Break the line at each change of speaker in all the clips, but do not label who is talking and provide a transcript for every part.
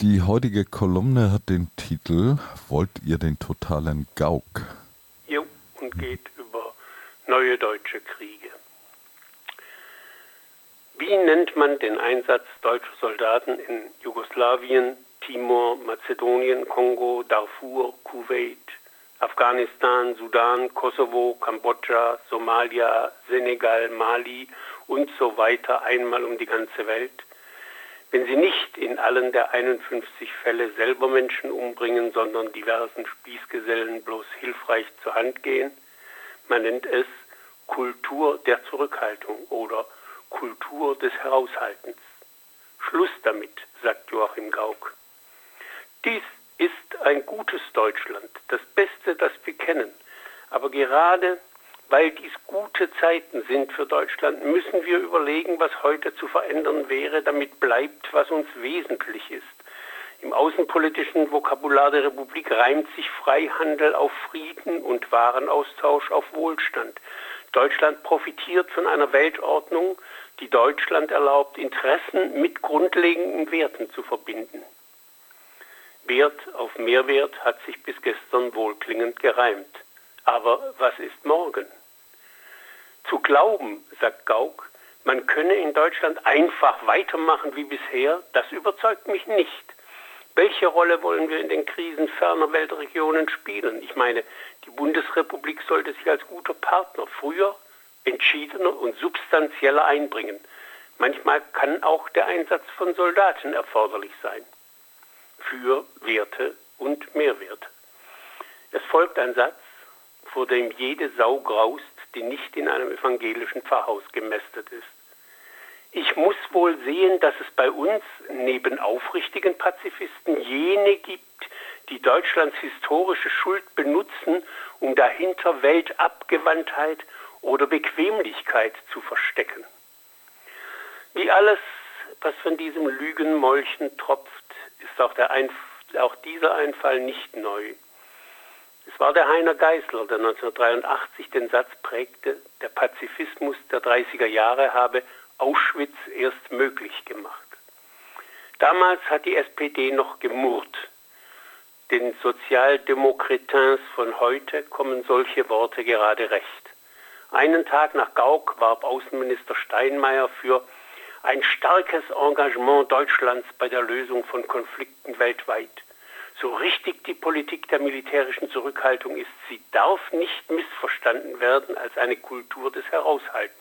Die heutige Kolumne hat den Titel Wollt ihr den totalen Gauk?
Jo, und geht über neue deutsche Kriege. Wie nennt man den Einsatz deutscher Soldaten in Jugoslawien, Timor, Mazedonien, Kongo, Darfur, Kuwait, Afghanistan, Sudan, Kosovo, Kambodscha, Somalia, Senegal, Mali und so weiter einmal um die ganze Welt? Wenn sie nicht in allen der 51 Fälle selber Menschen umbringen, sondern diversen Spießgesellen bloß hilfreich zur Hand gehen, man nennt es Kultur der Zurückhaltung oder Kultur des Heraushaltens. Schluss damit, sagt Joachim Gauck. Dies ist ein gutes Deutschland, das Beste, das wir kennen. Aber gerade weil dies gute Zeiten sind für Deutschland, müssen wir überlegen, was heute zu verändern wäre, damit bleibt, was uns wesentlich ist. Im außenpolitischen Vokabular der Republik reimt sich Freihandel auf Frieden und Warenaustausch auf Wohlstand. Deutschland profitiert von einer Weltordnung, die Deutschland erlaubt, Interessen mit grundlegenden Werten zu verbinden. Wert auf Mehrwert hat sich bis gestern wohlklingend gereimt. Aber was ist morgen? Zu glauben, sagt Gauck, man könne in Deutschland einfach weitermachen wie bisher, das überzeugt mich nicht. Welche Rolle wollen wir in den Krisen ferner Weltregionen spielen? Ich meine, die Bundesrepublik sollte sich als guter Partner früher, entschiedener und substanzieller einbringen. Manchmal kann auch der Einsatz von Soldaten erforderlich sein. Für Werte und Mehrwert. Es folgt ein Satz, vor dem jede Sau graust, die nicht in einem evangelischen Pfarrhaus gemästet ist. Ich muss wohl sehen, dass es bei uns neben aufrichtigen Pazifisten jene gibt, die Deutschlands historische Schuld benutzen, um dahinter Weltabgewandtheit oder Bequemlichkeit zu verstecken. Wie alles, was von diesem Lügenmolchen tropft, ist auch, Einf auch dieser Einfall nicht neu. Es war der Heiner Geißler, der 1983 den Satz prägte, der Pazifismus der 30er Jahre habe Auschwitz erst möglich gemacht. Damals hat die SPD noch gemurrt. Den Sozialdemokratins von heute kommen solche Worte gerade recht. Einen Tag nach Gauck warb Außenminister Steinmeier für ein starkes Engagement Deutschlands bei der Lösung von Konflikten weltweit. So richtig die Politik der militärischen Zurückhaltung ist, sie darf nicht missverstanden werden als eine Kultur des Heraushaltens.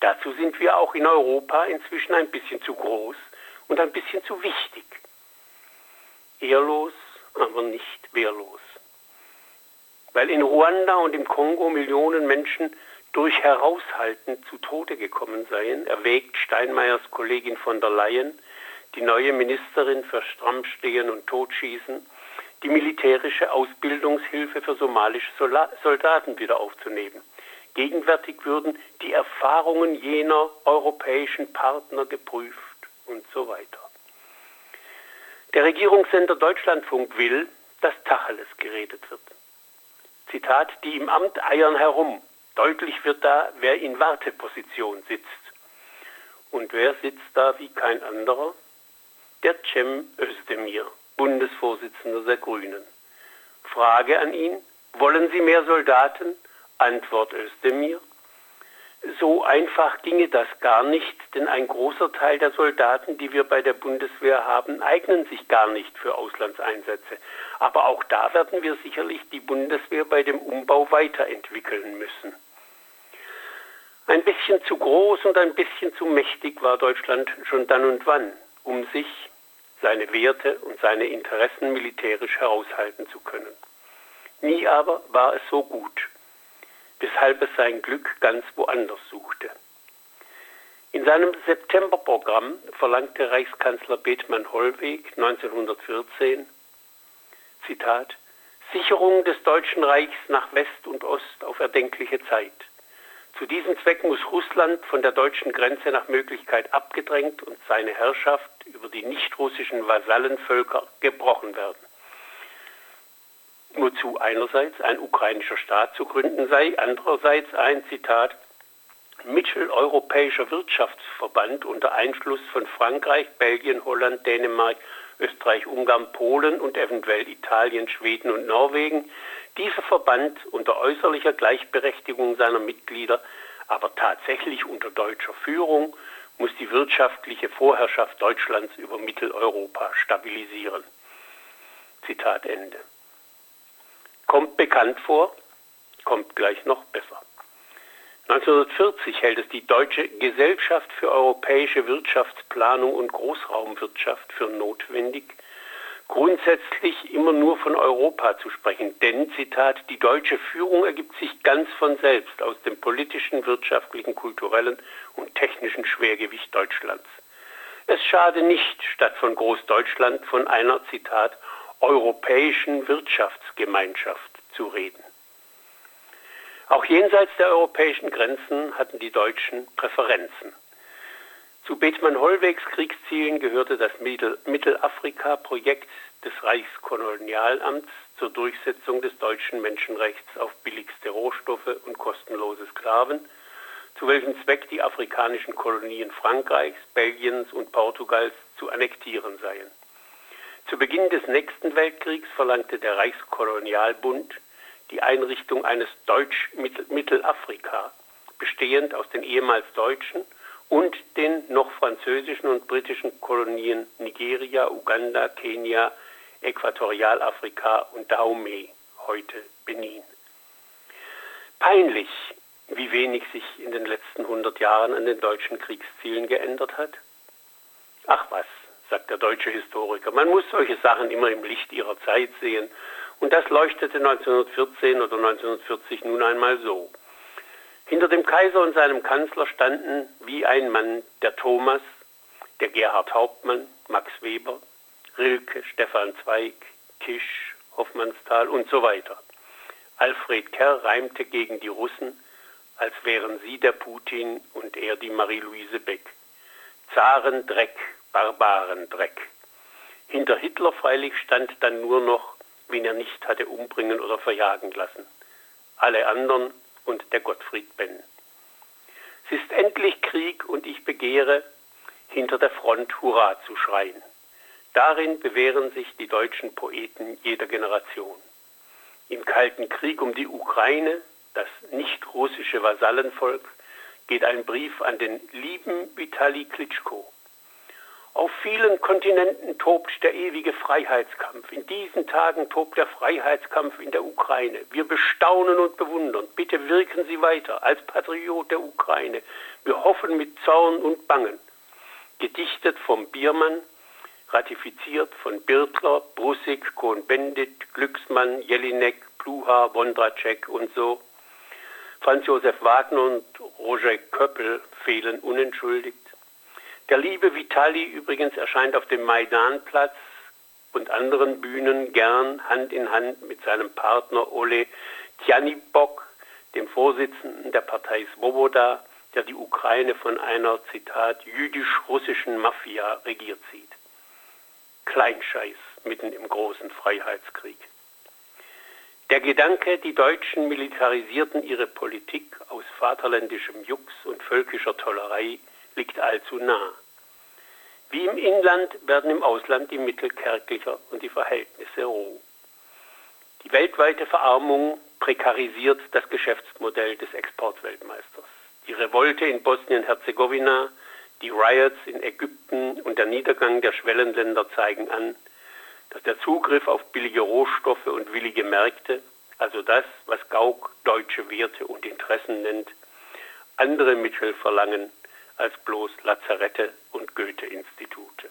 Dazu sind wir auch in Europa inzwischen ein bisschen zu groß und ein bisschen zu wichtig. Ehrlos, aber nicht wehrlos. Weil in Ruanda und im Kongo Millionen Menschen durch Heraushalten zu Tode gekommen seien, erwägt Steinmeiers Kollegin von der Leyen, die neue Ministerin für Strammstehen und Totschießen, die militärische Ausbildungshilfe für somalische Soldaten wieder aufzunehmen. Gegenwärtig würden die Erfahrungen jener europäischen Partner geprüft und so weiter. Der Regierungssender Deutschlandfunk will, dass Tacheles geredet wird. Zitat, die im Amt eiern herum, Deutlich wird da, wer in Warteposition sitzt. Und wer sitzt da wie kein anderer? Der Cem Özdemir, Bundesvorsitzender der Grünen. Frage an ihn, wollen Sie mehr Soldaten? Antwort Özdemir, so einfach ginge das gar nicht, denn ein großer Teil der Soldaten, die wir bei der Bundeswehr haben, eignen sich gar nicht für Auslandseinsätze. Aber auch da werden wir sicherlich die Bundeswehr bei dem Umbau weiterentwickeln müssen. Ein bisschen zu groß und ein bisschen zu mächtig war Deutschland schon dann und wann, um sich, seine Werte und seine Interessen militärisch heraushalten zu können. Nie aber war es so gut weshalb es sein Glück ganz woanders suchte. In seinem Septemberprogramm verlangte Reichskanzler Bethmann Hollweg 1914, Zitat, Sicherung des Deutschen Reichs nach West und Ost auf erdenkliche Zeit. Zu diesem Zweck muss Russland von der deutschen Grenze nach Möglichkeit abgedrängt und seine Herrschaft über die nichtrussischen Vasallenvölker gebrochen werden wozu einerseits ein ukrainischer Staat zu gründen sei, andererseits ein Zitat mitteleuropäischer Wirtschaftsverband unter Einschluss von Frankreich, Belgien, Holland, Dänemark, Österreich, Ungarn, Polen und eventuell Italien, Schweden und Norwegen. Dieser Verband unter äußerlicher Gleichberechtigung seiner Mitglieder, aber tatsächlich unter deutscher Führung, muss die wirtschaftliche Vorherrschaft Deutschlands über Mitteleuropa stabilisieren. Zitat Ende. Kommt bekannt vor, kommt gleich noch besser. 1940 hält es die Deutsche Gesellschaft für europäische Wirtschaftsplanung und Großraumwirtschaft für notwendig, grundsätzlich immer nur von Europa zu sprechen. Denn, Zitat, die deutsche Führung ergibt sich ganz von selbst aus dem politischen, wirtschaftlichen, kulturellen und technischen Schwergewicht Deutschlands. Es schade nicht, statt von Großdeutschland von einer, Zitat, europäischen Wirtschaftsgemeinschaft zu reden. Auch jenseits der europäischen Grenzen hatten die Deutschen Präferenzen. Zu Bethmann-Hollwegs Kriegszielen gehörte das Mittelafrika-Projekt des Reichskolonialamts zur Durchsetzung des deutschen Menschenrechts auf billigste Rohstoffe und kostenlose Sklaven, zu welchem Zweck die afrikanischen Kolonien Frankreichs, Belgiens und Portugals zu annektieren seien. Zu Beginn des nächsten Weltkriegs verlangte der Reichskolonialbund die Einrichtung eines Deutsch-Mittelafrika, bestehend aus den ehemals deutschen und den noch französischen und britischen Kolonien Nigeria, Uganda, Kenia, Äquatorialafrika und Dahomey, heute Benin. Peinlich, wie wenig sich in den letzten 100 Jahren an den deutschen Kriegszielen geändert hat. Ach was, sagt der deutsche Historiker, man muss solche Sachen immer im Licht ihrer Zeit sehen und das leuchtete 1914 oder 1940 nun einmal so. Hinter dem Kaiser und seinem Kanzler standen wie ein Mann der Thomas, der Gerhard Hauptmann, Max Weber, Rilke, Stefan Zweig, Kisch, Hoffmannsthal und so weiter. Alfred Kerr reimte gegen die Russen, als wären sie der Putin und er die Marie-Louise Beck. Zarendreck, Barbarendreck. Hinter Hitler freilich stand dann nur noch wen er nicht hatte umbringen oder verjagen lassen. Alle anderen und der Gottfried Benn. Es ist endlich Krieg und ich begehre, hinter der Front Hurra zu schreien. Darin bewähren sich die deutschen Poeten jeder Generation. Im Kalten Krieg um die Ukraine, das nicht russische Vasallenvolk, geht ein Brief an den lieben Vitali Klitschko, auf vielen Kontinenten tobt der ewige Freiheitskampf. In diesen Tagen tobt der Freiheitskampf in der Ukraine. Wir bestaunen und bewundern. Bitte wirken Sie weiter als Patriot der Ukraine. Wir hoffen mit Zorn und Bangen. Gedichtet vom Biermann, ratifiziert von Birtler, Brussig, Kohn-Bendit, Glücksmann, Jelinek, Pluha, Wondracek und so. Franz Josef Wagner und Roger Köppel fehlen unentschuldigt. Der liebe Vitali übrigens erscheint auf dem Maidanplatz und anderen Bühnen gern Hand in Hand mit seinem Partner Ole Tjanibok, dem Vorsitzenden der Partei Svoboda, der die Ukraine von einer, Zitat, jüdisch-russischen Mafia regiert sieht. Kleinscheiß mitten im großen Freiheitskrieg. Der Gedanke, die Deutschen militarisierten ihre Politik aus vaterländischem Jux und völkischer Tollerei, liegt allzu nah. Wie im Inland werden im Ausland die Mittel kärglicher und die Verhältnisse roh. Die weltweite Verarmung prekarisiert das Geschäftsmodell des Exportweltmeisters. Die Revolte in Bosnien-Herzegowina, die Riots in Ägypten und der Niedergang der Schwellenländer zeigen an, dass der Zugriff auf billige Rohstoffe und willige Märkte, also das, was Gauck deutsche Werte und Interessen nennt, andere Mittel verlangen als bloß Lazarette und Goethe-Institute.